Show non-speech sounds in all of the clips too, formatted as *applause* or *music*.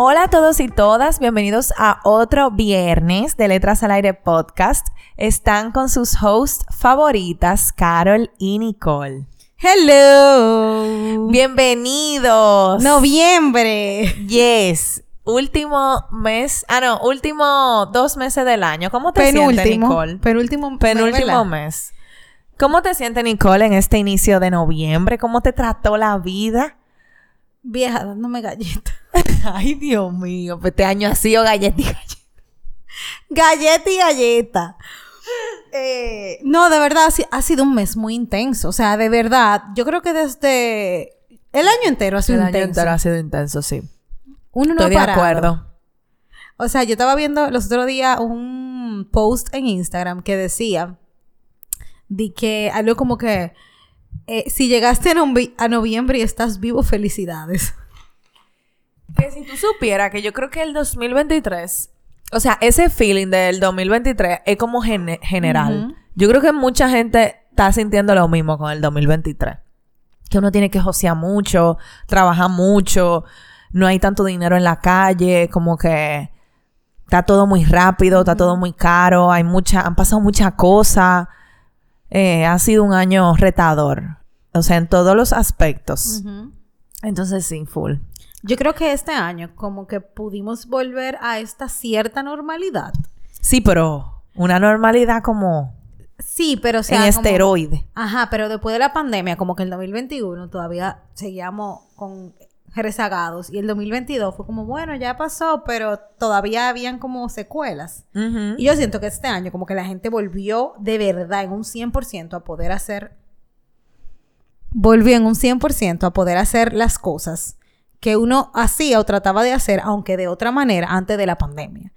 Hola a todos y todas, bienvenidos a otro viernes de Letras al Aire podcast. Están con sus hosts favoritas, Carol y Nicole. Hello. Bienvenidos. Noviembre. Yes. Último mes, ah no, último dos meses del año. ¿Cómo te sientes, Nicole? Penúltimo, penúltimo mes. ¿Cómo te sientes, Nicole, en este inicio de noviembre? ¿Cómo te trató la vida? Vieja, dándome galletas. *laughs* Ay, Dios mío, pues este año ha sido galleta y galleta. Galleta y galleta. Eh, no, de verdad, ha sido un mes muy intenso. O sea, de verdad, yo creo que desde el año entero ha sido intenso. El año entero ha sido intenso, sí. Uno no Estoy de acuerdo. O sea, yo estaba viendo los otros días un post en Instagram que decía de que algo como que eh, si llegaste a, noviembre y estás vivo, felicidades. Que si tú supieras que yo creo que el 2023, o sea, ese feeling del 2023 es como general. Yo creo que mucha gente está sintiendo lo mismo con el 2023. Que uno tiene que josear mucho, trabajar mucho, no hay tanto dinero en la calle, como que está todo muy rápido, está todo muy caro, hay mucha, han pasado muchas cosas. Eh, ha sido un año retador. O sea, en todos los aspectos. Entonces, sí, full. Yo creo que este año como que pudimos volver a esta cierta normalidad. Sí, pero una normalidad como... Sí, pero o sea... En esteroide. Ajá, pero después de la pandemia, como que el 2021 todavía seguíamos con rezagados y el 2022 fue como, bueno, ya pasó, pero todavía habían como secuelas. Y yo siento que este año como que la gente volvió de verdad en un 100% a poder hacer volvió en un 100% a poder hacer las cosas que uno hacía o trataba de hacer, aunque de otra manera, antes de la pandemia.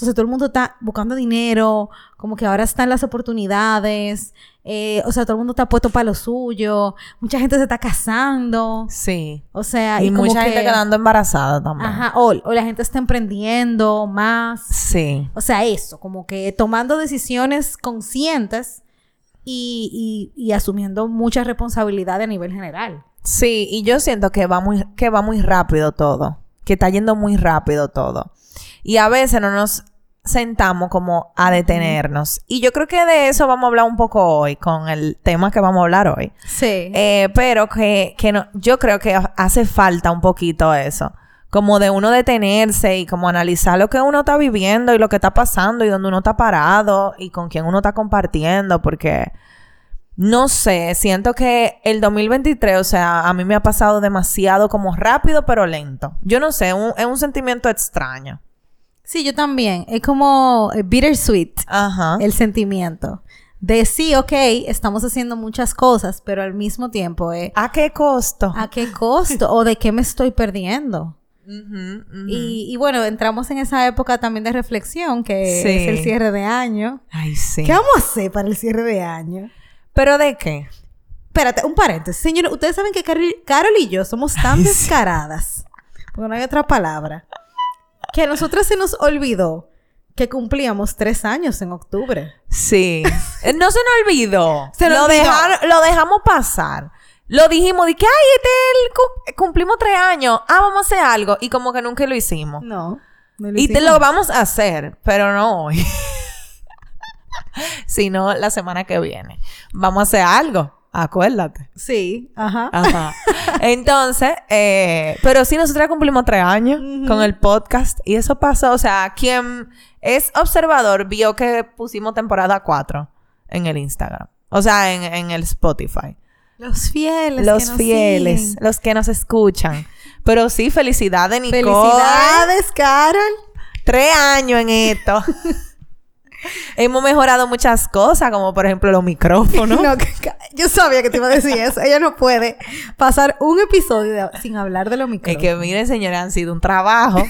Entonces todo el mundo está buscando dinero, como que ahora están las oportunidades, eh, o sea, todo el mundo está puesto para lo suyo, mucha gente se está casando. Sí. O sea, y, mucha gente quedando embarazada también. Ajá, o, o, la gente está emprendiendo más. Sí. O sea, eso, como que tomando decisiones conscientes y, asumiendo mucha responsabilidad a nivel general. Sí, y yo siento que va muy, que va muy rápido todo, que está yendo muy rápido todo. Y a veces no nos sentamos como a detenernos. Y yo creo que de eso vamos a hablar un poco hoy, con el tema que vamos a hablar hoy. Sí. Eh, pero que, que no, yo creo que hace falta un poquito eso. Como de uno detenerse y como analizar lo que uno está viviendo y lo que está pasando y dónde uno está parado y con quién uno está compartiendo, porque no sé, siento que el 2023, o sea, a mí me ha pasado demasiado como rápido pero lento. Yo no sé, es un sentimiento extraño. Sí, yo también. Es como eh, bittersweet. Ajá. El sentimiento. De sí, ok, estamos haciendo muchas cosas, pero al mismo tiempo, eh, ¿a qué costo? ¿A qué costo? ¿O de qué me estoy perdiendo? Y, bueno, entramos en esa época también de reflexión, que es el cierre de año. Ay, sí. ¿Qué vamos a hacer para el cierre de año? ¿Pero de qué? Espérate, un paréntesis. Señores, ustedes saben que Carol, y yo somos tan descaradas, porque no hay otra palabra, que a nosotras se nos olvidó que cumplíamos tres años en octubre. Sí. Eh, no se nos olvidó. Se lo, lo dejamos pasar. Lo dijimos de que, ay, este cumplimos tres años. Ah, vamos a hacer algo. Y como que nunca lo hicimos. No. y te lo vamos a hacer, pero no hoy. *laughs* Sino la semana que viene. Vamos a hacer algo. Acuérdate. Sí, ajá. Ajá. Entonces, eh, pero sí, nosotros cumplimos tres años con el podcast y eso pasó. O sea, quien es observador vio que pusimos temporada cuatro en el Instagram. O sea, en, en el Spotify. Los fieles. Los fieles, los que nos escuchan. Pero sí, felicidades, Nicole. Felicidades, Carol. Tres años en esto. *laughs* Hemos mejorado muchas cosas, como por ejemplo los micrófonos. *laughs* yo sabía que te iba a decir eso. Ella no puede pasar un episodio sin hablar de los micrófonos. Es que miren, señores, han sido un trabajo.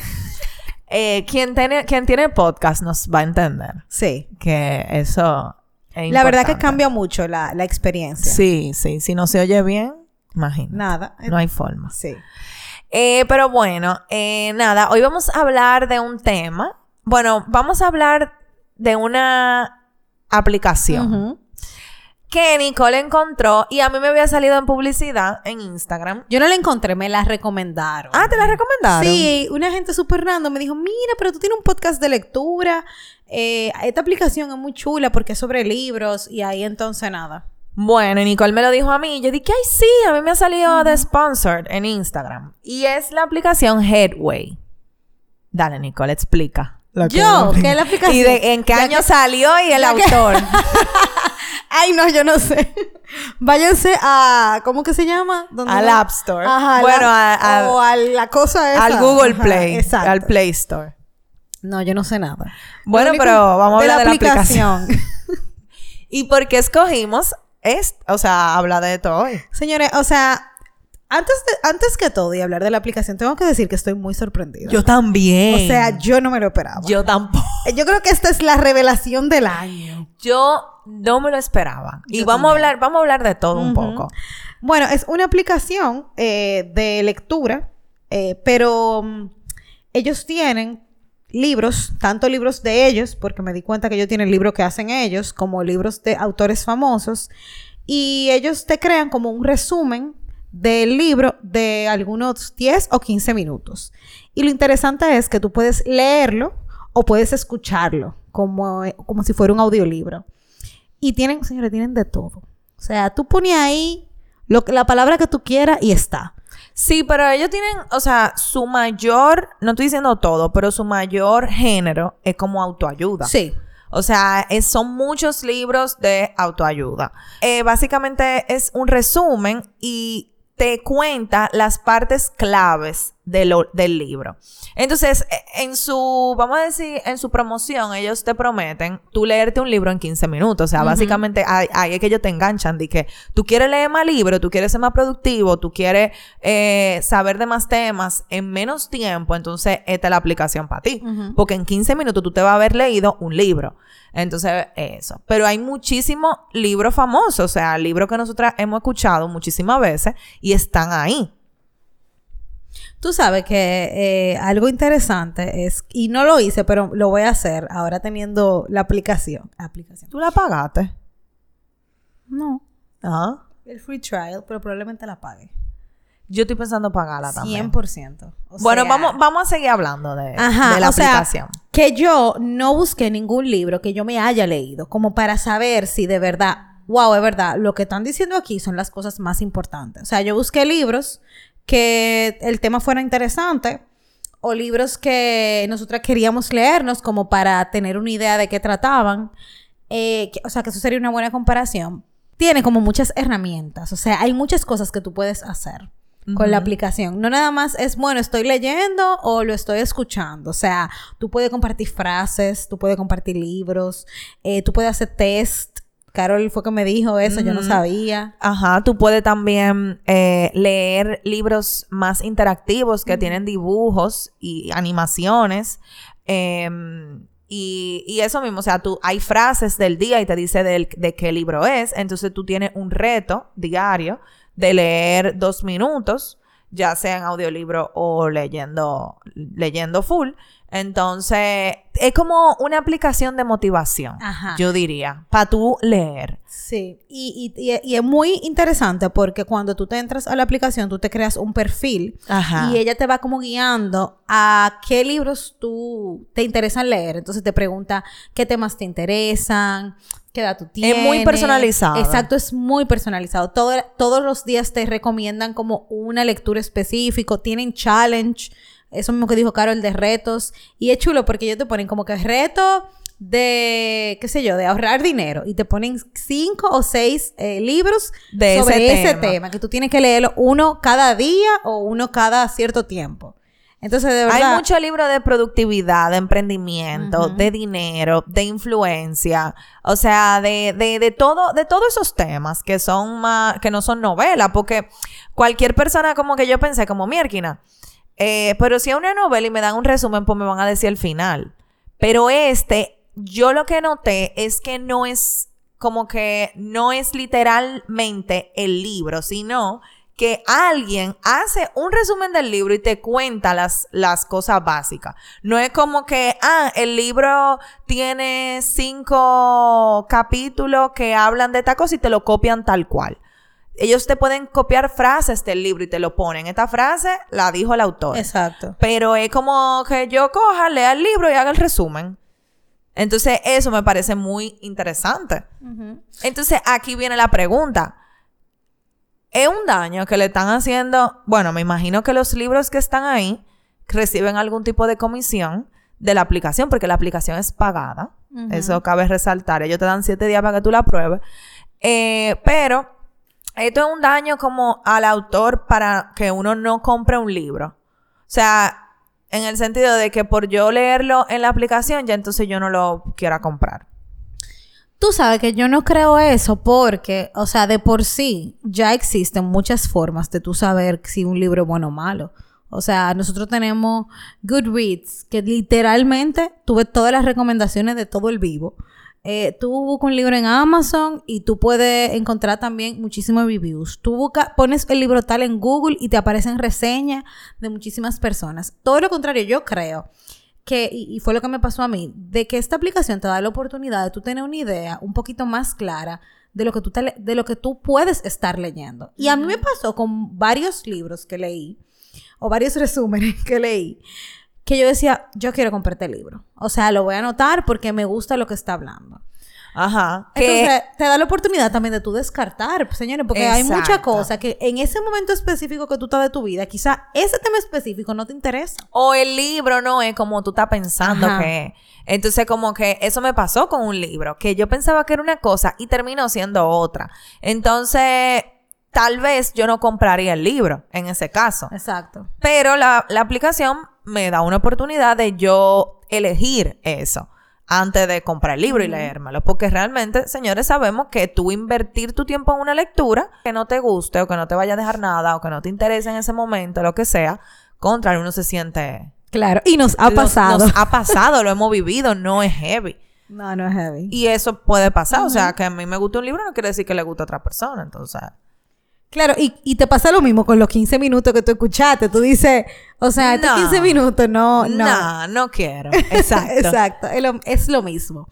*laughs* eh, quien, tiene, quien tiene podcast nos va a entender. Sí. Que eso la verdad que cambia mucho la, experiencia. Sí, sí. Si no se oye bien, imagínate. Nada. No hay forma. Sí. Eh, pero bueno, eh, nada, hoy vamos a hablar de un tema. Bueno, vamos a hablar de una aplicación. que Nicole encontró y a mí me había salido en publicidad en Instagram. Yo no la encontré, me la recomendaron. Ah, ¿te la recomendaron? Sí, una gente súper random me dijo, mira, pero tú tienes un podcast de lectura. Eh, esta aplicación es muy chula porque es sobre libros y ahí entonces nada. Bueno, y Nicole me lo dijo a mí. Yo dije, ay, sí, a mí me ha salido de sponsored en Instagram. Y es la aplicación Headway. Dale, Nicole, explica. Yo, ¿qué es la aplicación? *laughs* ¿Y de en qué año salió y el autor? *laughs* Ay, no, yo no sé. *laughs* Váyanse a. ¿Cómo que se llama? Al App Store. Ajá. Bueno, a, o a la cosa esa. Al Google Play. exacto. Al Play Store. No, yo no sé nada. Bueno, pero vamos a hablar de la aplicación. ¿Y por qué escogimos esto? O sea, habla de todo hoy. Señores, o sea, antes, antes que todo y hablar de la aplicación, tengo que decir que estoy muy sorprendida. Yo también. O sea, yo no me lo esperaba. Yo tampoco. Eh, yo creo que esta es la revelación del año. Yo no me lo esperaba. y vamos a hablar, vamos a hablar de todo un poco. Bueno, es una aplicación eh, de lectura, eh, pero mm, ellos tienen libros, tanto libros de ellos, porque me di cuenta que ellos tienen libros que hacen ellos, como libros de autores famosos, y ellos te crean como un resumen del libro de algunos 10 o 15 minutos. Y lo interesante es que tú puedes leerlo o puedes escucharlo como, como si fuera un audiolibro. Y tienen, señores, tienen de todo. O sea, tú pones ahí lo, la palabra que tú quieras y está. Sí, pero ellos tienen, o sea, su mayor, no estoy diciendo todo, pero su mayor género es como autoayuda. Sí. O sea, son muchos libros de autoayuda. Eh, básicamente es un resumen y te cuenta las partes claves del libro. Entonces, e, en su, vamos a decir, en su promoción, ellos te prometen tú leerte un libro en 15 minutos. O sea, básicamente ahí es que ellos te enganchan de que tú quieres leer más libros, tú quieres ser más productivo, tú quieres eh, saber de más temas en menos tiempo. Entonces, esta es la aplicación para ti. Porque en 15 minutos tú te vas a haber leído un libro. Entonces, eso. Pero hay muchísimos libros famosos, o sea, libros que nosotras hemos escuchado muchísimas veces y están ahí. Tú sabes que eh, algo interesante es, y no lo hice, pero lo voy a hacer ahora teniendo la aplicación. aplicación. ¿Tú la pagaste? No. Ajá. El free trial, pero probablemente la pague. Yo estoy pensando pagarla también. 100%. bueno, vamos, vamos a seguir hablando de, la aplicación. que yo no busqué ningún libro que yo me haya leído, como para saber si de verdad, wow, es verdad, lo que están diciendo aquí son las cosas más importantes. O sea, yo busqué libros que el tema fuera interesante o libros que nosotras queríamos leernos como para tener una idea de qué trataban. Eh, o sea, que eso sería una buena comparación. Tiene como muchas herramientas, o sea, hay muchas cosas que tú puedes hacer con la aplicación. No nada más es, bueno, estoy leyendo o lo estoy escuchando. O sea, tú puedes compartir frases, tú puedes compartir libros, eh, tú puedes hacer test. Carol fue que me dijo eso, yo no sabía. Ajá, tú puedes también eh, leer libros más interactivos que tienen dibujos y animaciones. Em, y, eso mismo, o sea, tú hay frases del día y te dice de qué libro es. Entonces tú tienes un reto diario de leer dos minutos, ya sea en audiolibro o leyendo, leyendo full. Entonces, es como una aplicación de motivación, yo diría, para tú leer. Sí, y, y, es muy interesante porque cuando tú te entras a la aplicación, tú te creas un perfil y ella te va como guiando a qué libros tú te interesan leer. Entonces te pregunta qué temas te interesan, qué edad tú tienes. Es muy personalizado. Exacto, es muy personalizado. todos los días te recomiendan como una lectura específica, tienen challenge, eso mismo que dijo Carol de retos. Y es chulo porque ellos te ponen como que reto de, qué sé yo, de ahorrar dinero. Y te ponen cinco o seis eh, libros de sobre ese tema. que tú tienes que leerlo uno cada día o uno cada cierto tiempo. Entonces, de verdad. Hay mucho libro de productividad, de emprendimiento, de dinero, de influencia. O sea, de, de, de todo, de todos esos temas que son más, que no son novelas, porque cualquier persona como que yo pensé, como Mierkina. Eh, pero si es una novela y me dan un resumen, pues me van a decir el final. Pero este, yo lo que noté es que no es como que no es literalmente el libro, sino que alguien hace un resumen del libro y te cuenta las, las cosas básicas. No es como que, ah, el libro tiene cinco capítulos que hablan de tacos y te lo copian tal cual. Ellos te pueden copiar frases del libro y te lo ponen. Esta frase la dijo el autor. Exacto. Pero es como que yo coja, lea el libro y haga el resumen. Entonces, eso me parece muy interesante. Entonces, aquí viene la pregunta. ¿Es un daño que le están haciendo? Bueno, me imagino que los libros que están ahí reciben algún tipo de comisión de la aplicación, porque la aplicación es pagada. Eso cabe resaltar. Ellos te dan siete días para que tú la pruebes. Eh, pero esto es un daño como al autor para que uno no compre un libro. O sea, en el sentido de que por yo leerlo en la aplicación, ya entonces yo no lo quiera comprar. Tú sabes que yo no creo eso porque, o sea, de por sí ya existen muchas formas de tú saber si un libro es bueno o malo. O sea, nosotros tenemos Goodreads, que literalmente tuve todas las recomendaciones de todo el vivo. Eh, tú buscas un libro en Amazon y tú puedes encontrar también muchísimos reviews. Tú buscas, pones el libro tal en Google y te aparecen reseñas de muchísimas personas. Todo lo contrario, yo creo que, y, fue lo que me pasó a mí, de que esta aplicación te da la oportunidad de tú tener una idea un poquito más clara de lo que tú, de lo que tú puedes estar leyendo. Y a mí me pasó con varios libros que leí, o varios *laughs* resúmenes que leí, que yo decía, yo quiero comprarte el libro. O sea, lo voy a anotar porque me gusta lo que está hablando. Ajá. Entonces, te da la oportunidad también de tú descartar, señores, porque hay muchas cosas que en ese momento específico que tú estás de tu vida, quizá ese tema específico no te interesa. O el libro no es como tú estás pensando que Entonces, como que eso me pasó con un libro, que yo pensaba que era una cosa y terminó siendo otra. Entonces, tal vez yo no compraría el libro en ese caso. Exacto. Pero la, la aplicación me da una oportunidad de yo elegir eso antes de comprar el libro y leérmelo. Porque realmente, señores, sabemos que tú invertir tu tiempo en una lectura que no te guste o que no te vaya a dejar nada o que no te interese en ese momento, lo que sea, contra uno se siente... Claro, y nos ha pasado. Nos ha pasado, lo hemos vivido, no es heavy. No, no es heavy. Y eso puede pasar, o sea, que a mí me gusta un libro no quiere decir que le guste a otra persona, entonces... Claro, y, te pasa lo mismo con los 15 minutos que tú escuchaste. Tú dices, o sea, estos 15 minutos no, no. No, no quiero. *laughs* Exacto. Exacto, es lo, mismo.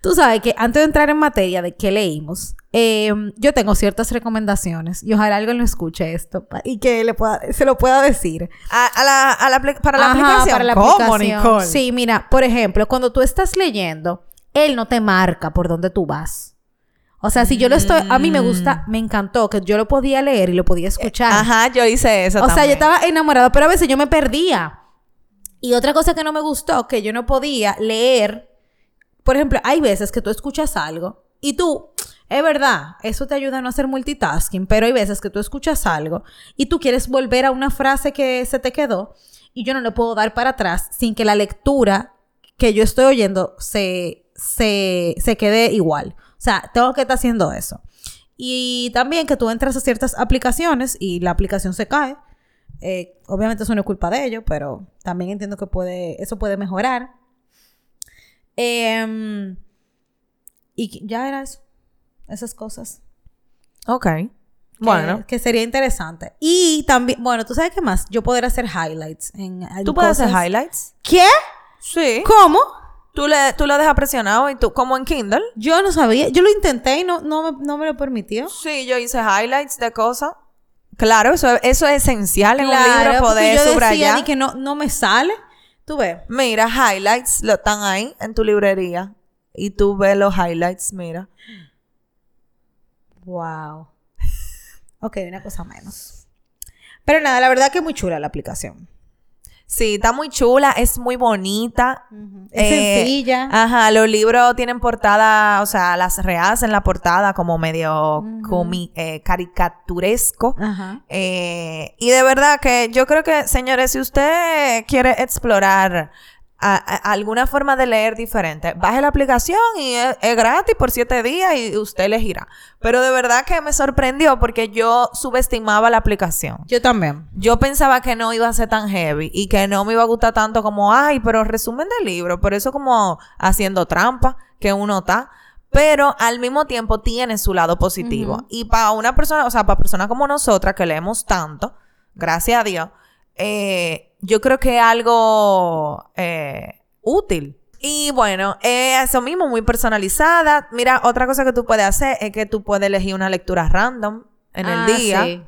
Tú sabes que antes de entrar en materia de qué leímos, em, yo tengo ciertas recomendaciones y ojalá alguien lo escuche esto y que le pueda, se lo pueda decir. ¿A, la, para la aplicación? Para la ¿Cómo, Sí, mira, por ejemplo, cuando tú estás leyendo, él no te marca por dónde tú vas. O sea, si yo lo estoy, a mí me gusta, mm. me encantó que yo lo podía leer y lo podía escuchar. Ajá, yo hice eso. O sea, yo estaba enamorada, pero a veces yo me perdía. Y otra cosa que no me gustó, que yo no podía leer. Por ejemplo, hay veces que tú escuchas algo y tú, es verdad, eso te ayuda a no hacer multitasking, pero hay veces que tú escuchas algo y tú quieres volver a una frase que se te quedó y yo no le puedo dar para atrás sin que la lectura que yo estoy oyendo se, se, se quede igual. O sea, tengo que estar haciendo eso. Y también que tú entras a ciertas aplicaciones y la aplicación se cae. Eh, obviamente eso no es culpa de ellos, pero también entiendo que puede, eso puede mejorar. Em, y ya era eso. Esas cosas. Ok. bueno. Que sería interesante. Y también, bueno, ¿tú sabes qué más? Yo poder hacer highlights. En, ¿Tú puedes hacer highlights? ¿Qué? Sí. ¿Cómo? Tú, le, tú lo dejas presionado y tú, como en Kindle. Yo no sabía. Yo lo intenté y no, no, me, no me lo permitió. Sí, yo hice highlights de cosas. Claro, eso, eso es esencial en un libro poder yo subrayar. Decía, que no, no me sale. Tú ves. Mira, highlights lo están ahí en tu librería. Y tú ves los highlights, mira. Wow. ok, una cosa menos. Pero nada, la verdad que es muy chula la aplicación. Sí, está muy chula, es muy bonita. Es sencilla. Ajá, los libros tienen portada, o sea, las reas en la portada como medio eh, caricaturesco. Ajá. Eh, y de verdad que yo creo que, señores, si usted quiere explorar alguna forma de leer diferente, baje la aplicación y es, gratis por siete días y usted elegirá. Pero de verdad que me sorprendió porque yo subestimaba la aplicación. Yo también. Yo pensaba que no iba a ser tan heavy y que no me iba a gustar tanto como, ay, pero resumen del libro, por eso como haciendo trampa que uno está. pero al mismo tiempo tiene su lado positivo. Y para una persona, o sea, para personas como nosotras que leemos tanto, gracias a Dios, eh, yo creo que es algo eh, útil. Y bueno, eso mismo, muy personalizada. Mira, otra cosa que tú puedes hacer es que tú puedes elegir una lectura random en el Ah, día. sí.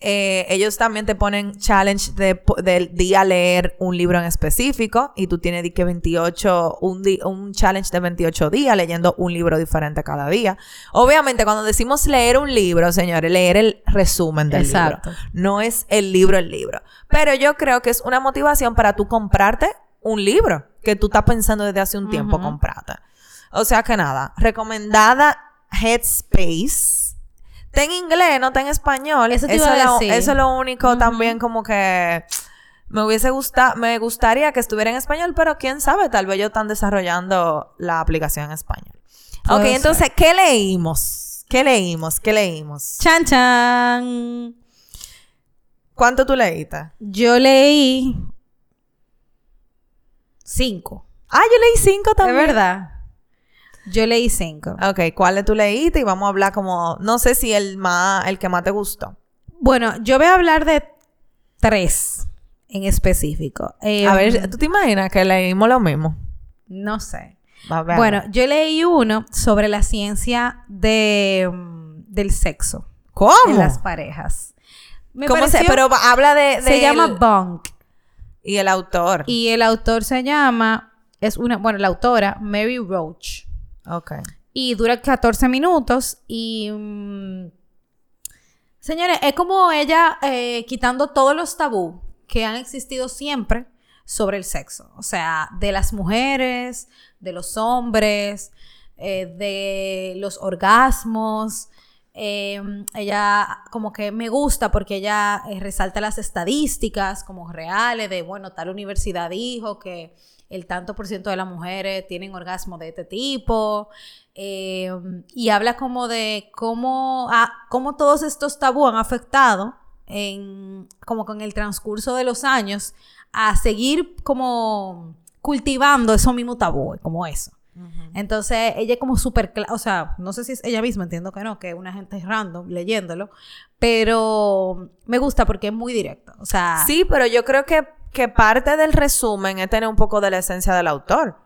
Eh, ellos también te ponen challenge de, del día leer un libro en específico y tú tienes que 28, un, di- un challenge de 28 días leyendo un libro diferente cada día. Obviamente cuando decimos leer un libro, señores, leer el resumen del Exacto. libro. No es el libro el libro. Pero yo creo que es una motivación para tú comprarte un libro que tú estás pensando desde hace un tiempo comprarte. O sea que nada, recomendada Headspace. Está en inglés, no está en español. Eso te eso, iba a es lo, decir. eso es lo único también como que me hubiese gustado, me gustaría que estuviera en español, pero quién sabe, tal vez ellos están desarrollando la aplicación en español. ok, Puede entonces, ¿qué leímos? ¿Qué leímos? ¿Qué leímos? Chan chan. ¿Cuánto tú leíste? Yo leí cinco. Ah, yo leí cinco ¿De también. verdad? Yo leí cinco. Ok, ¿cuáles tú leíste? Y vamos a hablar como, no sé si el más, el que más te gustó. Bueno, yo voy a hablar de tres en específico. Eh, A ver, ¿tú te imaginas que leímos lo mismo? No sé. Va, veamos. Bueno, yo leí uno sobre la ciencia de, mm, del sexo ¿cómo? en las parejas. Me ¿Cómo se? pareció- Pero va- habla de, se llama Bunk. y el autor. Y el autor se llama, es una, bueno, la autora, Mary Roach. Ok. Y dura 14 minutos y... mm, señores, es como ella eh, quitando todos los tabú que han existido siempre sobre el sexo. O sea, de las mujeres, de los hombres, eh, de los orgasmos. Eh, ella como que me gusta porque ella eh, resalta las estadísticas como reales de, bueno, tal universidad dijo que el tanto por ciento de las mujeres tienen orgasmo de este tipo. eh, y habla como de cómo, ah, cómo todos estos tabú han afectado en, como con el transcurso de los años a seguir como cultivando esos mismos tabúes, como eso. Entonces, ella es como súper, o sea, no sé si es ella misma, entiendo que no, que es una gente random leyéndolo, pero me gusta porque es muy directo, o sea, Sí, pero yo creo que, que parte del resumen es tener un poco de la esencia del autor.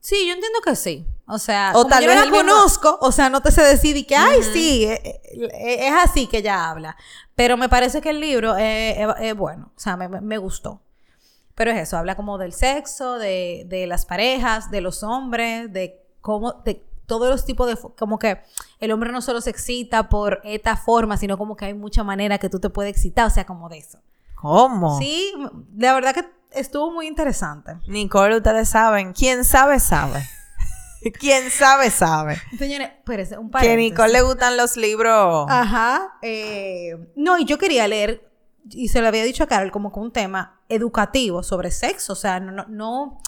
sí, yo entiendo que sí, o sea, O como tal yo vez la mismo- conozco, o sea, no te sé decir y que, ay, sí, eh, eh, es así que ella habla, pero me parece que el libro es, es- es bueno, o sea, me- me gustó. Pero es eso, habla como del sexo, de, de las parejas, de los hombres, de cómo, de todos los tipos de, como que el hombre no solo se excita por esta forma, sino como que hay mucha manera que tú te puedes excitar, o sea, como de eso. ¿Cómo? Sí, la verdad que estuvo muy interesante. Nicole, ustedes saben. Quien sabe, sabe. *laughs* Quien sabe, sabe. Señores, espérese, un Que a. Nicole le gustan los libros. Ajá. eh, no, y yo quería leer, y se lo había dicho a Carol, como con un tema educativo sobre sexo. O sea, no, no, no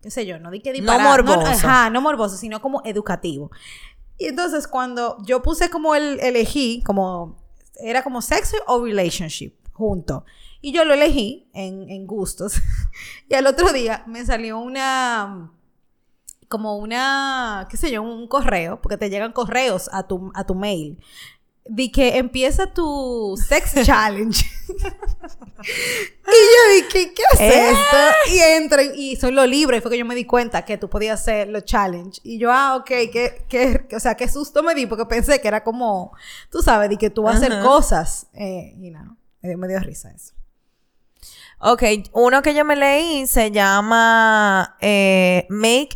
qué sé yo, no di que No disparar. morboso. ajá, no morboso, sino como educativo. Y entonces cuando yo puse como el elegí, como, era como sexo o relationship junto. Y yo lo elegí en, en gustos. *laughs* y al otro día me salió una como una, qué sé yo, un correo, porque te llegan correos a tu, a tu mail. Di que empieza tu sex *laughs* challenge. *laughs* y yo dije, ¿qué es ¿Eh? esto? Y entro y son los libros. Y fue que yo me di cuenta que tú podías hacer los challenge. Y yo, ah, ok, que, que, o sea, qué susto me di porque pensé que era como, tú sabes, di que tú vas a hacer cosas. Eh, y no, eh, me dio risa eso. Ok, uno que yo me leí se llama eh, Make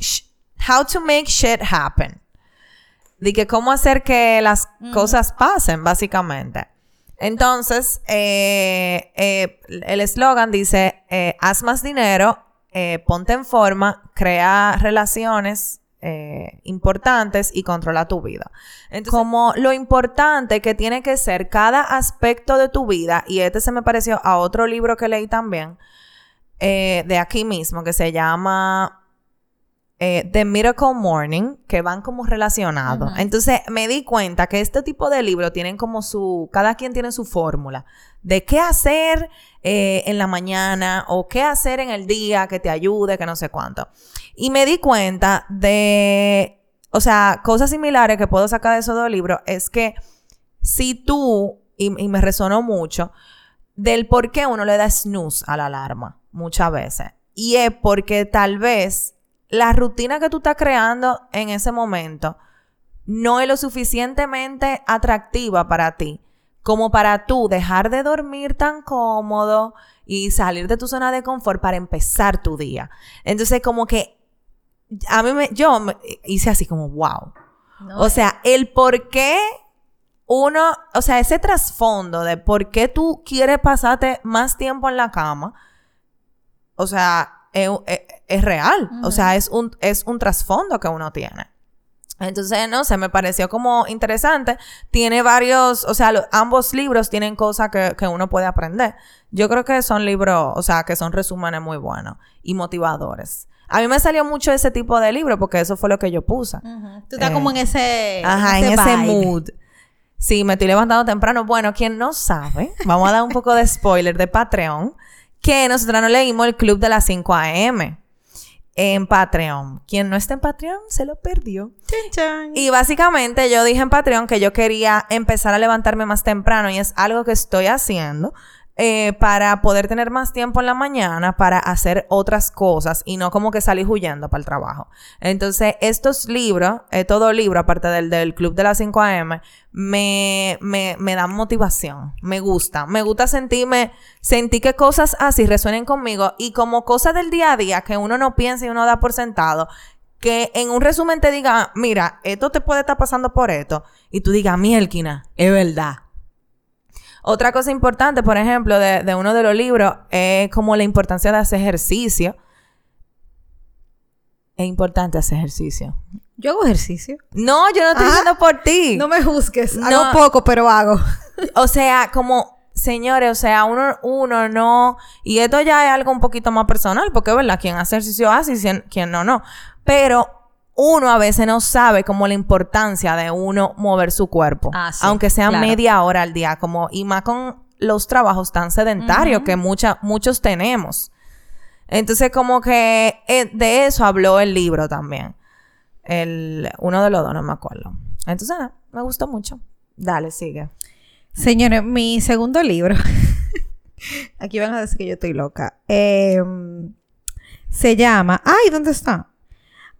How to Make Shit Happen. De que cómo hacer que las cosas pasen, básicamente. Entonces, eh, eh, el eslogan dice, eh, haz más dinero, ponte en forma, crea relaciones importantes y controla tu vida. Entonces, como lo importante que tiene que ser cada aspecto de tu vida, y este se me pareció a otro libro que leí también, de aquí mismo, que se llama eh, The Miracle Morning, que van como relacionados. Entonces me di cuenta que este tipo de libros tienen como su, cada quien tiene su fórmula de qué hacer eh, en la mañana o qué hacer en el día que te ayude, que no sé cuánto. Y me di cuenta de, o sea, cosas similares que puedo sacar de esos dos libros es que si tú, y, me resonó mucho, del por qué uno le da snooze a la alarma muchas veces. Y es porque tal vez la rutina que tú estás creando en ese momento no es lo suficientemente atractiva para ti como para tú dejar de dormir tan cómodo y salir de tu zona de confort para empezar tu día. Entonces, como que a mí me, yo me hice así como, wow. o sea, el por qué uno, o sea, ese trasfondo de por qué tú quieres pasarte más tiempo en la cama, o sea, es, real. O sea, es un, es un trasfondo que uno tiene. Entonces, no sé, me pareció como interesante. Tiene varios, o sea, ambos libros tienen cosas que, que, uno puede aprender. Yo creo que son libros, o sea, que son resúmenes muy buenos y motivadores. A mí me salió mucho ese tipo de libro porque eso fue lo que yo puse. Tú estás como en ese. Ajá, en ese, mood. Sí, me estoy levantando temprano. Bueno, quien no sabe, vamos a dar un poco de spoiler de Patreon, que nosotros no leímos el club de las 5 a.m en Patreon. Quien no está en Patreon se lo perdió. Y básicamente yo dije en Patreon que yo quería empezar a levantarme más temprano y es algo que estoy haciendo. Eh, para poder tener más tiempo en la mañana para hacer otras cosas y no como que salir huyendo para el trabajo. Entonces, estos libros, eh, todo libro, aparte del, del Club de las 5 AM, me, me, me dan motivación. Me gusta. Me gusta sentirme, sentir que cosas así resuenen conmigo y como cosas del día a día que uno no piensa y uno da por sentado, que en un resumen te diga, mira, esto te puede estar pasando por esto, y tú digas, mielquina, es verdad. Otra cosa importante, por ejemplo, de, uno de los libros es como la importancia de hacer ejercicio. Es importante hacer ejercicio. Yo hago ejercicio. No, yo no estoy diciendo ah, por ti. No me juzgues. No. Hago poco, pero hago. *laughs* o sea, como, señores, o sea, uno, uno no. Y esto ya es algo un poquito más personal, porque, ¿verdad? Quien hace ejercicio hace y quien no, no. Pero uno a veces no sabe como la importancia de uno mover su cuerpo. Ah, aunque sea media hora al día, como, y más con los trabajos tan sedentarios que muchos tenemos. Entonces, como que eh, de eso habló el libro también. El, uno de los dos, no me acuerdo. Entonces, me gustó mucho. Dale, sigue. Señores, mi segundo libro. *laughs* Aquí van a decir que yo estoy loca. Em, se llama. ¡Ay! ¿Dónde está?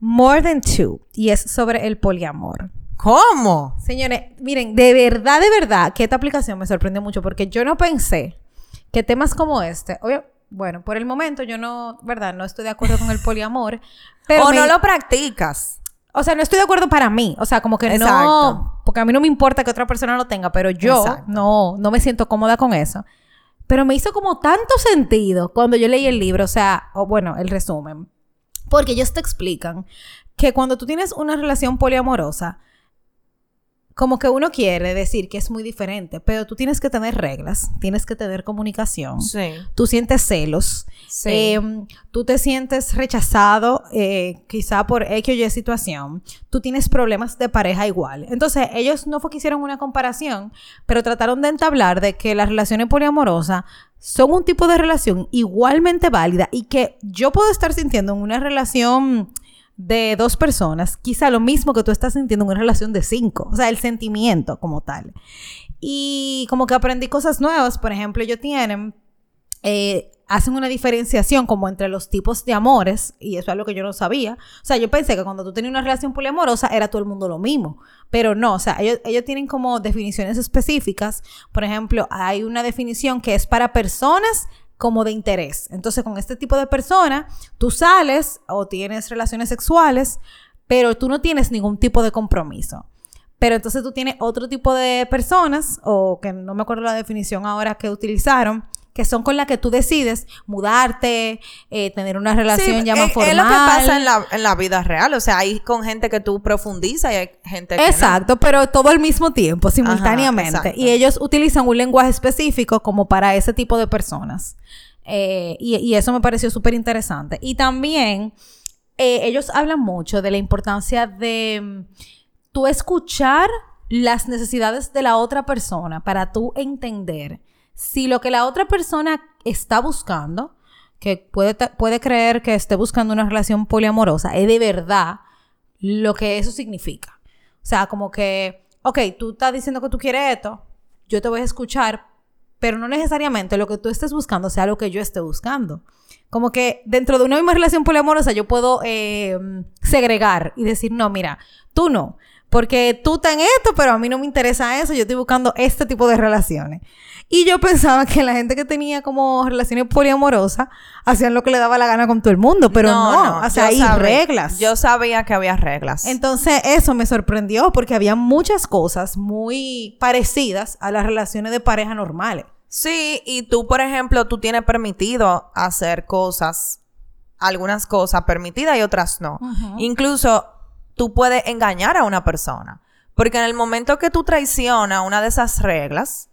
More Than Two y es sobre el poliamor. ¿Cómo? Señores, miren, de verdad, de verdad, que esta aplicación me sorprendió mucho porque yo no pensé que temas como este, obvio, bueno, por el momento yo no, ¿verdad? No estoy de acuerdo con el poliamor. *laughs* Pero o no lo practicas. O sea, no estoy de acuerdo para mí. O sea, como que no. Porque a mí no me importa que otra persona lo tenga, pero yo no, no me siento cómoda con eso. Pero me hizo como tanto sentido cuando yo leí el libro, o sea, o bueno, el resumen. Porque ellos te explican que cuando tú tienes una relación poliamorosa, como que uno quiere decir que es muy diferente, pero tú tienes que tener reglas, tienes que tener comunicación. Sí. Tú sientes celos. Sí. Em, tú te sientes rechazado, eh, quizá por X o Y situación. Tú tienes problemas de pareja igual. Entonces, ellos no fue que hicieron una comparación, pero trataron de entablar de que las relaciones poliamorosas son un tipo de relación igualmente válida y que yo puedo estar sintiendo en una relación de dos personas, quizá lo mismo que tú estás sintiendo en una relación de cinco, o sea, el sentimiento como tal. Y como que aprendí cosas nuevas, por ejemplo, ellos tienen, eh, hacen una diferenciación como entre los tipos de amores, y eso es lo que yo no sabía. O sea, yo pensé que cuando tú tenías una relación poliamorosa era todo el mundo lo mismo, pero no, o sea, ellos, ellos tienen como definiciones específicas. Por ejemplo, hay una definición que es para personas como de interés. Entonces, con este tipo de persona, tú sales o tienes relaciones sexuales, pero tú no tienes ningún tipo de compromiso. Pero entonces tú tienes otro tipo de personas, o que no me acuerdo la definición ahora que utilizaron, que son con las que tú decides mudarte, eh, tener una relación ya más formal. Es lo que pasa en la, en la, vida real. O sea, hay con gente que tú profundizas y hay gente que Exacto, pero todo al mismo tiempo, simultáneamente. y ellos utilizan un lenguaje específico como para ese tipo de personas. Eh, y, eso me pareció súper interesante. Y también eh, ellos hablan mucho de la importancia de mm, tú escuchar las necesidades de la otra persona para tú entender si lo que la otra persona está buscando, que puede, puede creer que esté buscando una relación poliamorosa, es de verdad lo que eso significa. O sea, como que, ok, tú estás diciendo que tú quieres esto, yo te voy a escuchar, pero no necesariamente lo que tú estés buscando sea lo que yo esté buscando. Como que dentro de una misma relación poliamorosa yo puedo eh, segregar y decir, no, mira, tú no. Porque tú estás en esto, pero a mí no me interesa eso. Yo estoy buscando este tipo de relaciones. Y yo pensaba que la gente que tenía como relaciones poliamorosas hacían lo que le daba la gana con todo el mundo, pero no. o sea, hay reglas. Yo sabía que había reglas. Entonces, eso me sorprendió porque había muchas cosas muy parecidas a las relaciones de pareja normales. Sí, y tú, por ejemplo, tú tienes permitido hacer cosas, algunas cosas permitidas y otras no. Incluso tú puedes engañar a una persona. Porque en el momento que tú traicionas una de esas reglas,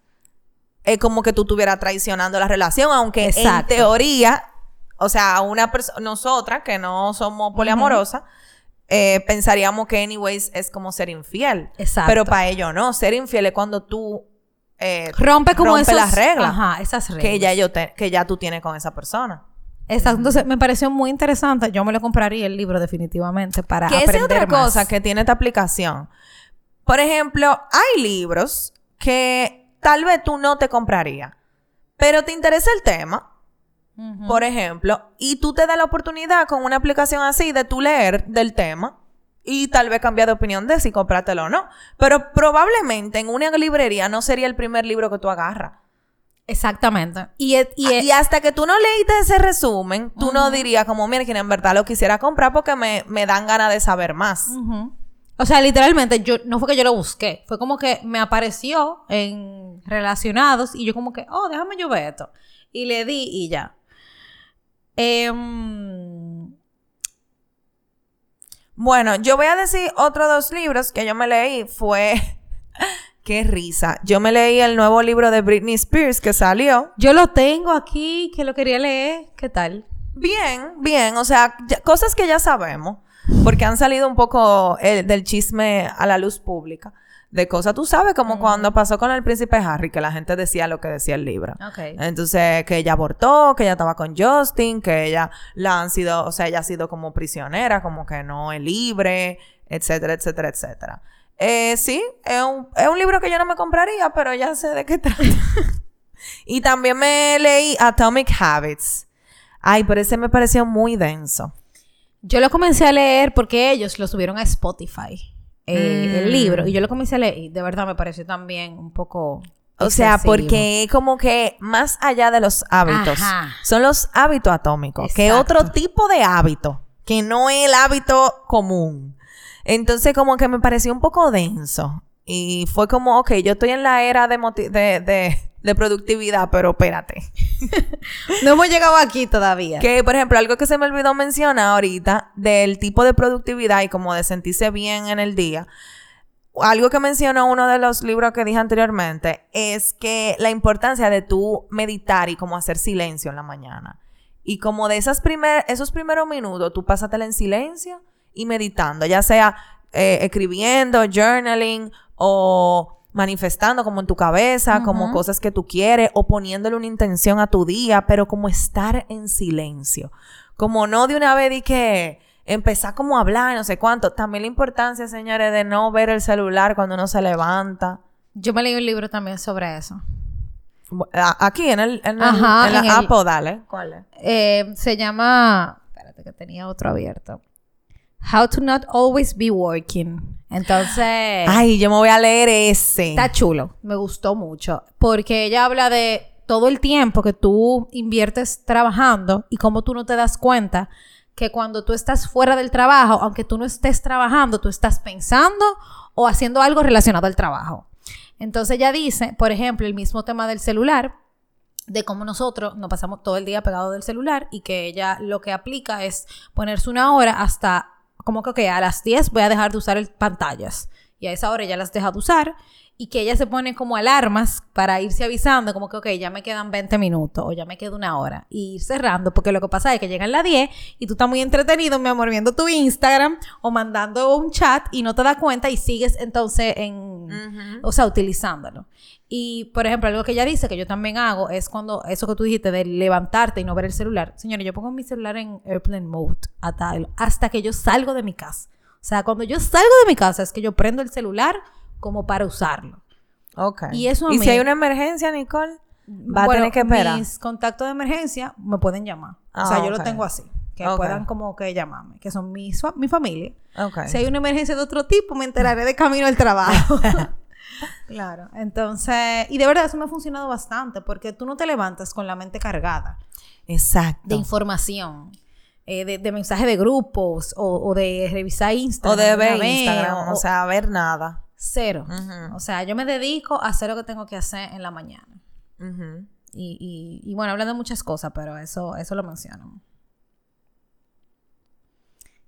es como que tú estuvieras traicionando la relación, aunque en teoría, o sea, una persona, nosotras que no somos poliamorosas, eh, pensaríamos que anyways es como ser infiel. Exacto. Pero para ello no, ser infiel es cuando tú eh, rompe como rompe las reglas. Ajá, esas reglas. Que ya, yo que ya tú tienes con esa persona. Exacto. Entonces, me pareció muy interesante. Yo me lo compraría el libro definitivamente para que aprender es otra cosa que tiene esta aplicación. Por ejemplo, hay libros que tal vez tú no te comprarías, pero te interesa el tema. Por ejemplo, y tú te das la oportunidad con una aplicación así de tú leer del tema y tal vez cambiar de opinión de si comprártelo o no. Pero probablemente en una librería no sería el primer libro que tú agarras. Exactamente. Y, y, hasta que tú no leíste ese resumen, tú no dirías como, mira, que en verdad lo quisiera comprar porque me, dan ganas de saber más. O sea, literalmente, yo, no fue que yo lo busqué, fue como que me apareció en relacionados y yo como que, oh, déjame yo ver esto. Y le di y ya. Eh, bueno, yo voy a decir otros dos libros que yo me leí. Fue. *laughs* Qué risa. Yo me leí el nuevo libro de Britney Spears que salió. Yo lo tengo aquí, que lo quería leer. ¿Qué tal? Bien, bien. O sea, cosas que ya sabemos. Porque han salido un poco eh, del chisme a la luz pública de cosas, tú sabes, como cuando pasó con el príncipe Harry, que la gente decía lo que decía el libro. Entonces, que ella abortó, que ella estaba con Justin, que ella la han sido, o sea, ella ha sido como prisionera, como que no es libre, etcétera, etcétera, etcétera. Eh, sí, es un, es un libro que yo no me compraría, pero ya sé de qué *laughs* trata. y también me leí Atomic Habits. Ay, pero ese me pareció muy denso. Yo lo comencé a leer porque ellos lo subieron a Spotify. Eh, el libro. Y yo lo comencé a leer y de verdad me pareció también un poco... O sea, porque como que más allá de los hábitos, son los hábitos atómicos, que otro tipo de hábito, que no es el hábito común. Entonces como que me pareció un poco denso. Y fue como, ok, yo estoy en la era de, de de productividad, pero espérate. *laughs* no hemos llegado aquí todavía. Que, por ejemplo, algo que se me olvidó mencionar ahorita del tipo de productividad y como de sentirse bien en el día. Algo que mencionó uno de los libros que dije anteriormente es que la importancia de tú meditar y como hacer silencio en la mañana. Y como de esas primer, esos primeros minutos, tú pásatela en silencio y meditando, ya sea eh, escribiendo, journaling o manifestando como en tu cabeza, como cosas que tú quieres, o poniéndole una intención a tu día, pero como estar en silencio. Como no de una vez y que empezar como a hablar, no sé cuánto. También la importancia, señores, de no ver el celular cuando uno se levanta. Yo me leí un libro también sobre eso. Aquí en el, en, el, la Apple, dale. ¿Cuál es? Eh, se llama. Espérate que tenía otro abierto. How to not always be working. Entonces. Ay, yo me voy a leer ese. Está chulo. Me gustó mucho. Porque ella habla de todo el tiempo que tú inviertes trabajando y cómo tú no te das cuenta que cuando tú estás fuera del trabajo, aunque tú no estés trabajando, tú estás pensando o haciendo algo relacionado al trabajo. Entonces ella dice, por ejemplo, el mismo tema del celular, de cómo nosotros nos pasamos todo el día pegado del celular y que ella lo que aplica es ponerse una hora hasta como que, a las 10 voy a dejar de usar el pantallas. Y a esa hora ya las deja de usar. Y que ella se pone como alarmas para irse avisando, como que, ok, ya me quedan 20 minutos o ya me queda una hora. Y ir cerrando, porque lo que pasa es que llegan las 10 y tú estás muy entretenido, mi amor, viendo tu Instagram o mandando un chat y no te das cuenta y sigues entonces en, o sea, utilizándolo. Y, por ejemplo, algo que ella dice que yo también hago es cuando, eso que tú dijiste de levantarte y no ver el celular. Señores, yo pongo mi celular en airplane mode hasta, hasta que yo salgo de mi casa. O sea, cuando yo salgo de mi casa es que yo prendo el celular como para usarlo. Ok. Y eso a ¿Y mí- si hay una emergencia, Nicole? Va a tener que esperar. Mis contactos de emergencia me pueden llamar. Ah, o sea, yo ok. lo tengo así. Que puedan como que llamarme. Que son fa- mi familia. Ok. Si hay una emergencia de otro tipo, me enteraré de camino al trabajo. *laughs* *laughs* claro. Entonces, y de verdad eso me ha funcionado bastante porque tú no te levantas con la mente cargada Exacto. de información. eh, de, de mensajes de grupos o, o de revisar Instagram. o de ver vez, Instagram, o, sea, ver nada. cero. O sea, yo me dedico a hacer lo que tengo que hacer en la mañana. Y, y, y bueno, hablan de muchas cosas, pero eso, eso lo mencionan.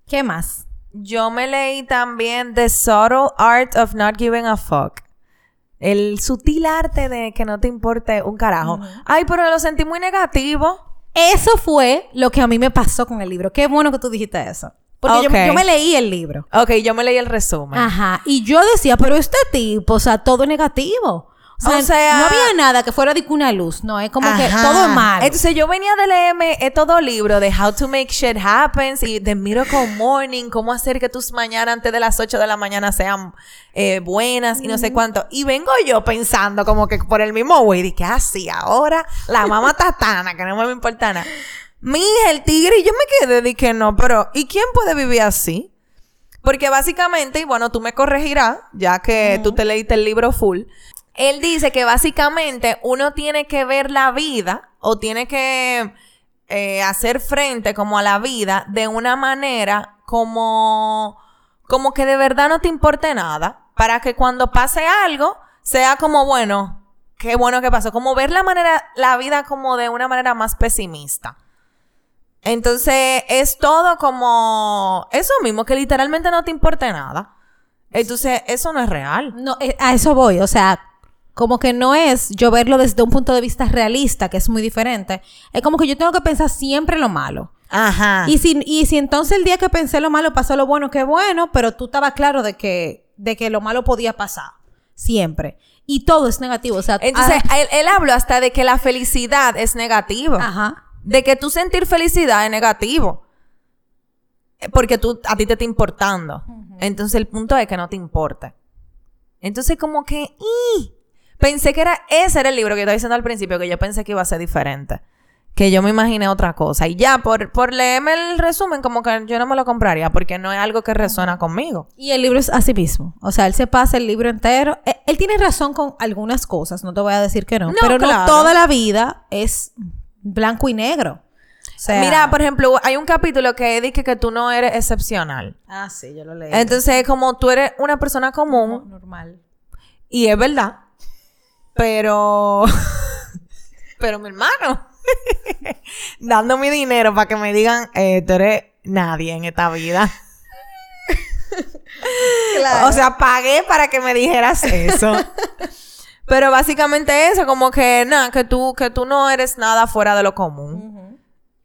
¿Qué más? Yo me leí también The Subtle Art of Not Giving a Fuck. El sutil arte de que no te importe un carajo. Ay, pero lo sentí muy negativo. Eso fue lo que a mí me pasó con el libro. Qué bueno que tú dijiste eso. Porque yo- yo, me leí el libro. Ok, yo me leí el resumen. Ajá. Y yo decía, pero este tipo, o sea, todo es negativo. O sea, O sea- no había nada que fuera de una luz. No, es como que todo es malo. Entonces yo venía de leerme todo libro de How to Make Shit Happen y The Miracle Morning, cómo hacer que tus mañanas antes de las 8 de la mañana sean eh, buenas y no sé cuánto. Y vengo yo pensando como que por el mismo güey, de que así ahora la mamá tatana, que no me importa nada. Mi hija, el tigre, y yo me quedé de que no, pero ¿y quién puede vivir así? Porque básicamente, y bueno, tú me corregirás, ya que tú te leíste el libro full. Él dice que básicamente uno tiene que ver la vida o tiene que eh, hacer frente como a la vida de una manera como, como que de verdad no te importe nada. Para que cuando pase algo sea como, bueno, qué bueno que pasó. Como ver la manera, la vida como de una manera más pesimista. Entonces, es todo como eso mismo, que literalmente no te importe nada. Entonces, eso no es real. No, eh, a eso voy. O sea, como que no es yo verlo desde un punto de vista realista, que es muy diferente. Es como que yo tengo que pensar siempre lo malo. Ajá. Y si, y si entonces el día que pensé lo malo pasó lo bueno, qué bueno, pero tú estabas claro de que, de que lo malo podía pasar. Siempre. Y todo es negativo. O sea, Entonces, ah, él, él habló hasta de que la felicidad es negativa. ajá. De que tú sentir felicidad es negativo. Eh, Porque tú, a ti te está importando. Entonces, el punto es que no te importe. Entonces, como que... ¡ih! Pensé que era... Ese era el libro que yo estaba diciendo al principio, que yo pensé que iba a ser diferente. Que yo me imaginé otra cosa. Y ya, por, por leerme el resumen, como que yo no me lo compraría, porque no es algo que resuena conmigo. Y el libro es así mismo. O sea, él se pasa el libro entero. Eh, Él, tiene razón con algunas cosas, no te voy a decir que no. No, pero no claro. toda la vida es blanco y negro. O sea, Mira, por ejemplo, hay un capítulo que dice que tú no eres excepcional. Ah, sí, yo lo leí. Entonces, como tú eres una persona común, normal. y es verdad, pero... *laughs* pero mi hermano, *laughs* dando mi dinero para que me digan, eh, tú eres nadie en esta vida. *laughs* Claro. O sea, pagué para que me dijeras eso. Pero básicamente eso, como que nada, que tú, que tú no eres nada fuera de lo común.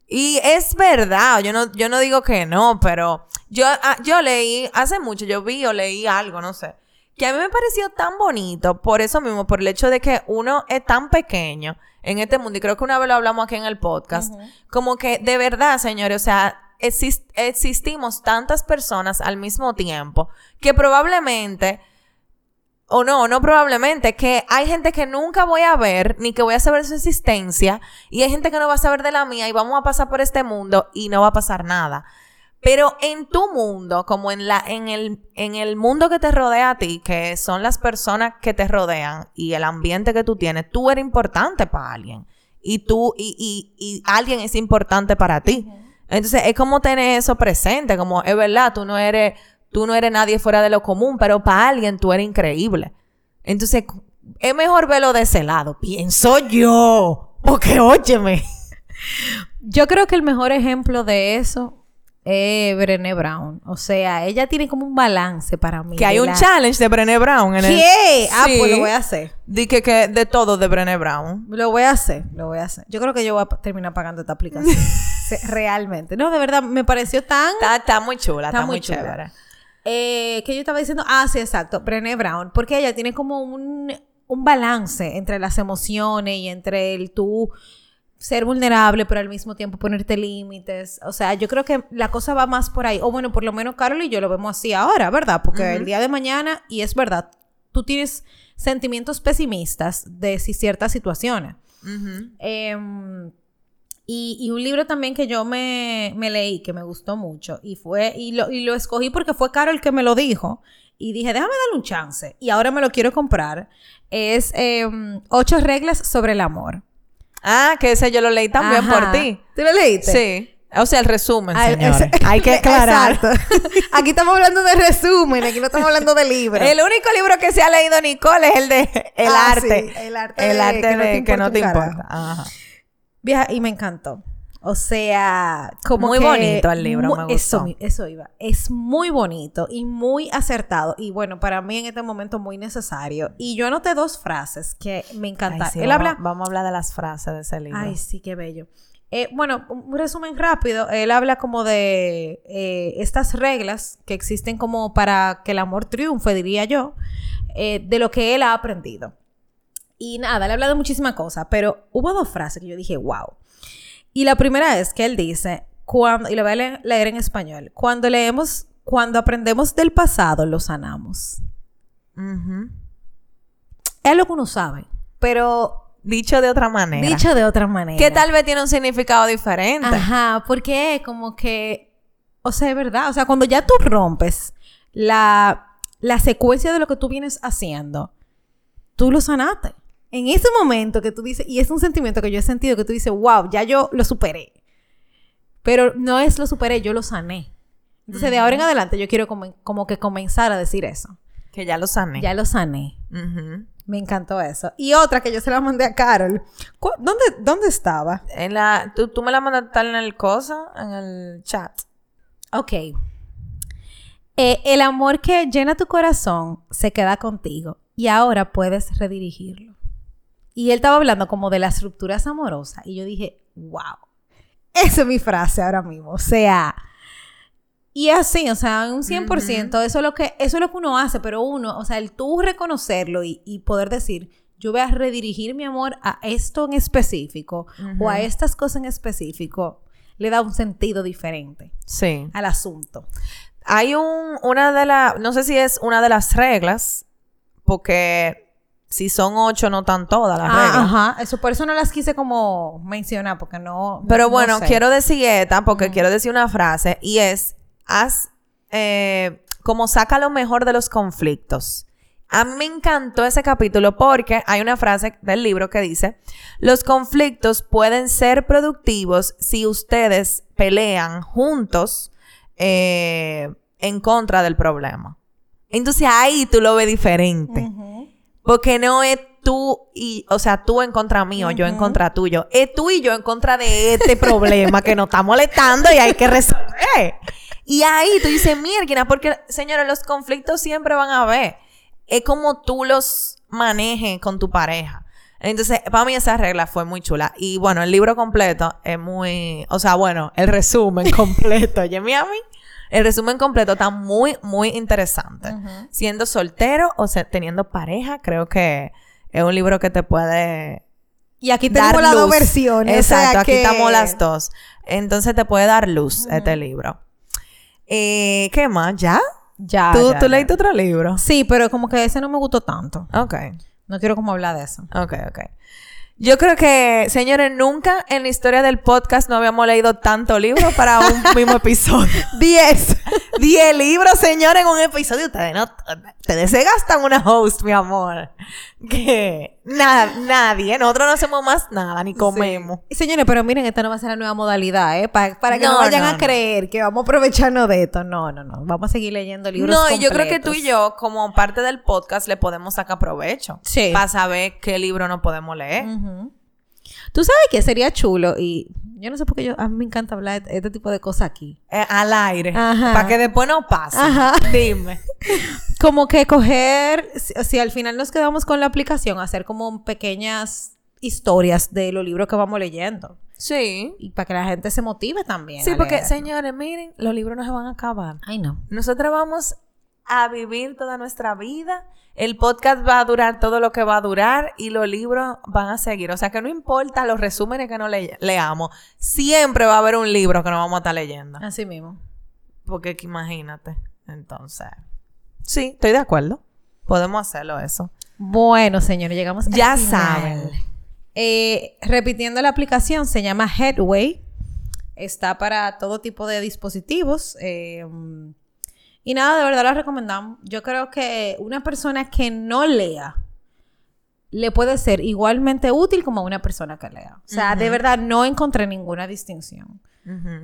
Y es verdad, yo no, yo no digo que no, pero yo, ah, yo leí, hace mucho, yo vi o leí algo, no sé, que a mí me pareció tan bonito, por eso mismo, por el hecho de que uno es tan pequeño en este mundo, y creo que una vez lo hablamos aquí en el podcast, como que de verdad, señores, o sea, exis- existimos tantas personas al mismo tiempo que probablemente o no, no probablemente, que hay gente que nunca voy a ver, ni que voy a saber su existencia, y hay gente que no va a saber de la mía, y vamos a pasar por este mundo y no va a pasar nada. Pero en tu mundo, como en la, en el, en el mundo que te rodea a ti, que son las personas que te rodean y el ambiente que tú tienes, tú eres importante para alguien. Y tú, y, y, y alguien es importante para ti. Entonces, es como tener eso presente, como es verdad, tú no eres, tú no eres nadie fuera de lo común, pero para alguien tú eres increíble. Entonces, es mejor verlo de ese lado, pienso yo. Porque, óyeme. Yo creo que el mejor ejemplo de eso es Brené Brown. O sea, ella tiene como un balance para mí. Que hay un la- challenge de Brené Brown en el... ¿Qué? Ah, Sí. pues lo voy a hacer. Di que, que de todo de Brené Brown. Lo voy a hacer, lo voy a hacer. Yo creo que yo voy a terminar pagando esta aplicación. *laughs* Realmente. No, de verdad, me pareció tan... Está, está muy chula, está, muy chula. chévere. Eh, que yo estaba diciendo, ah, sí, exacto, Brené Brown, porque ella tiene como un, un balance entre las emociones y entre el tú ser vulnerable, pero al mismo tiempo ponerte límites. O sea, yo creo que la cosa va más por ahí. O bueno, por lo menos Carol y yo lo vemos así ahora, ¿verdad? Porque el día de mañana, y es verdad, tú tienes sentimientos pesimistas de ciertas situaciones. Em, y, un libro también que yo me, leí, que me gustó mucho, y fue, y lo, y lo escogí porque fue Carol que me lo dijo, y dije, déjame darle un chance, y ahora me lo quiero comprar, es em, Ocho reglas sobre el amor. Ah, que ese yo lo leí también por ti. ¿Tú lo leíste? Sí. O sea, el resumen, señores. Hay que *laughs* aclarar. *laughs* Aquí estamos hablando de resumen, aquí no estamos hablando de libros. El único libro que se ha leído Nicole es el de El ah, arte. el arte. El arte de, que no te importa. Ajá. y me encantó. O sea, como muy bonito el libro, me gustó. Eso, eso iba. Es muy bonito y muy acertado. Y bueno, para mí en este momento muy necesario. Y yo anoté dos frases que me encantaron. Él vamos, habla... Vamos a hablar de las frases de ese libro. Ay, sí, qué bello. Eh, bueno, un resumen rápido. Él habla como de eh, estas reglas que existen como para que el amor triunfe, diría yo, eh, de lo que él ha aprendido. Y nada, le habla de muchísimas cosas, pero hubo dos frases que yo dije, wow. Y la primera es que él dice, cuando, y lo voy a leer, en español, cuando leemos, cuando aprendemos del pasado, lo sanamos. Es lo que uno sabe, pero Dicho de otra manera. Dicho de otra manera. Que tal vez tiene un significado diferente. Ajá, porque como que, o sea, es verdad, o sea, cuando ya tú rompes la, la secuencia de lo que tú vienes haciendo, tú lo sanaste. En ese momento que tú dices, y es un sentimiento que yo he sentido, que tú dices, wow, ya yo lo superé. Pero no es lo superé, yo lo sané. Entonces, de ahora en adelante, yo quiero como, como, que comenzar a decir eso. Que ya lo sané. Ya lo sané. Me encantó eso. Y otra que yo se la mandé a Carol. ¿Dónde, dónde estaba? En la, tú, tú me la mandaste en el cosa, en el chat. Ok. Eh, el amor que llena tu corazón se queda contigo y ahora puedes redirigirlo. Y él estaba hablando como de las rupturas amorosas y yo dije, wow, esa es mi frase ahora mismo. O sea, y así, o sea, un 100%, eso, es lo que, eso es lo que uno hace, pero uno, o sea, el tú reconocerlo y, poder decir, yo voy a redirigir mi amor a esto en específico o a estas cosas en específico, le da un sentido diferente sí. al asunto. Hay un, una de las, no sé si es una de las reglas, porque si son ocho no están todas las ah, reglas. Ajá, eso por eso no las quise como mencionar, porque no. Pero bueno, quiero decir esta, porque quiero decir una frase, y es haz eh, como saca lo mejor de los conflictos. A mí me encantó ese capítulo porque hay una frase del libro que dice, los conflictos pueden ser productivos si ustedes pelean juntos eh, en contra del problema. Entonces ahí tú lo ves diferente. Porque no es tú y, o sea, tú en contra mío, yo en contra tuyo. Es tú y yo en contra de este problema que nos está molestando y hay que resolver. Y ahí tú dices, mierda, porque, señores, los conflictos siempre van a haber. Es como tú los manejes con tu pareja. Entonces, para mí esa regla fue muy chula. Y bueno, el libro completo es muy... O sea, bueno, el resumen *laughs* completo, ¿oye, mí? El resumen completo está muy, muy interesante. Siendo soltero o sea, teniendo pareja, creo que es un libro que te puede... Y aquí tenemos las dos versiones. Exacto, aquí estamos las dos. Entonces te puede dar luz este libro. Eh, ¿Qué más? ¿Ya? Ya. ¿Tú, ¿tú leíste otro libro? Sí, pero como que ese no me gustó tanto. Ok. No quiero como hablar de eso. Ok, ok. Yo creo que, señores, nunca en la historia del podcast no habíamos leído tanto libro para un *laughs* mismo episodio. Diez. Diez libros, señores, en un episodio. Ustedes no, ustedes se gastan una host, mi amor. Que nada, nadie, nosotros no hacemos más nada, ni comemos. Y señores, pero miren, esta no va a ser la nueva modalidad, ¿eh? para que no, vayan a creer que vamos a aprovecharnos de esto. No, no, no. Vamos a seguir leyendo libros. No, y yo creo que tú y yo, como parte del podcast, le podemos sacar provecho. Sí. Para saber qué libro no podemos leer. Tú sabes que sería chulo y yo no sé por qué yo, a mí me encanta hablar de este tipo de cosas aquí. Eh, al aire. Para que después no pase. Dime. *laughs* como que coger, si, al final nos quedamos con la aplicación, hacer como pequeñas historias de los libros que vamos leyendo. Sí. Y para que la gente se motive también. Sí, porque, señores, miren, los libros no se van a acabar. Ay, no. Nosotros vamos a vivir toda nuestra vida. El podcast va a durar todo lo que va a durar y los libros van a seguir. O sea que no importa los resúmenes que no leamos, siempre va a haber un libro que no vamos a estar leyendo. Así mismo. Porque imagínate. Entonces, sí, estoy de acuerdo. Podemos hacerlo eso. Bueno, señores, llegamos Ya saben. Eh, repitiendo la aplicación, se llama Headway. Está para todo tipo de dispositivos. Eh, y nada, de verdad la recomendamos. Yo creo que una persona que no lea le puede ser igualmente útil como una persona que lea. O sea, de verdad no encontré ninguna distinción.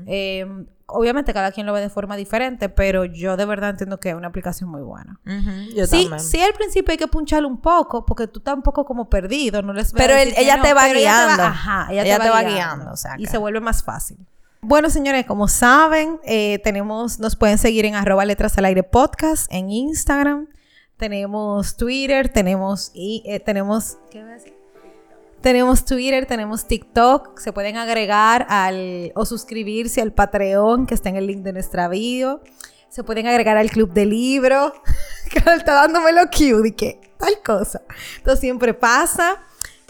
Em, obviamente cada quien lo ve de forma diferente, pero yo de verdad entiendo que es una aplicación muy buena. sí, sí, al principio hay que puncharle un poco, porque tú estás un poco como perdido, no les Pero ella, te va guiando. ajá, ella, te, va, guiando. y se vuelve más fácil. Bueno, señores, como saben, eh, tenemos, nos pueden seguir en arroba letras al aire podcast en Instagram. Tenemos Twitter, tenemos y eh, tenemos. ¿Qué? Tenemos Twitter, tenemos TikTok, se pueden agregar al o suscribirse al Patreon que está en el link de nuestra bio. Se pueden agregar al club de libro. *laughs* que está dándome lo que tal cosa. Esto siempre pasa.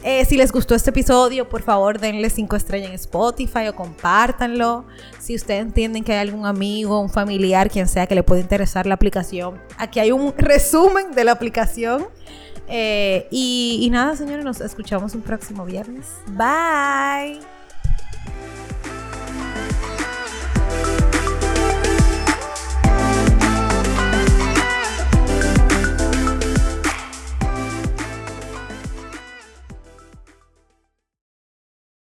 Eh, si les gustó este episodio, por favor denle 5 estrellas en Spotify o compártanlo. Si ustedes entienden que hay algún amigo, un familiar, quien sea que le pueda interesar la aplicación, aquí hay un resumen de la aplicación. Eh, y, y nada, señores, nos escuchamos un próximo viernes. Bye.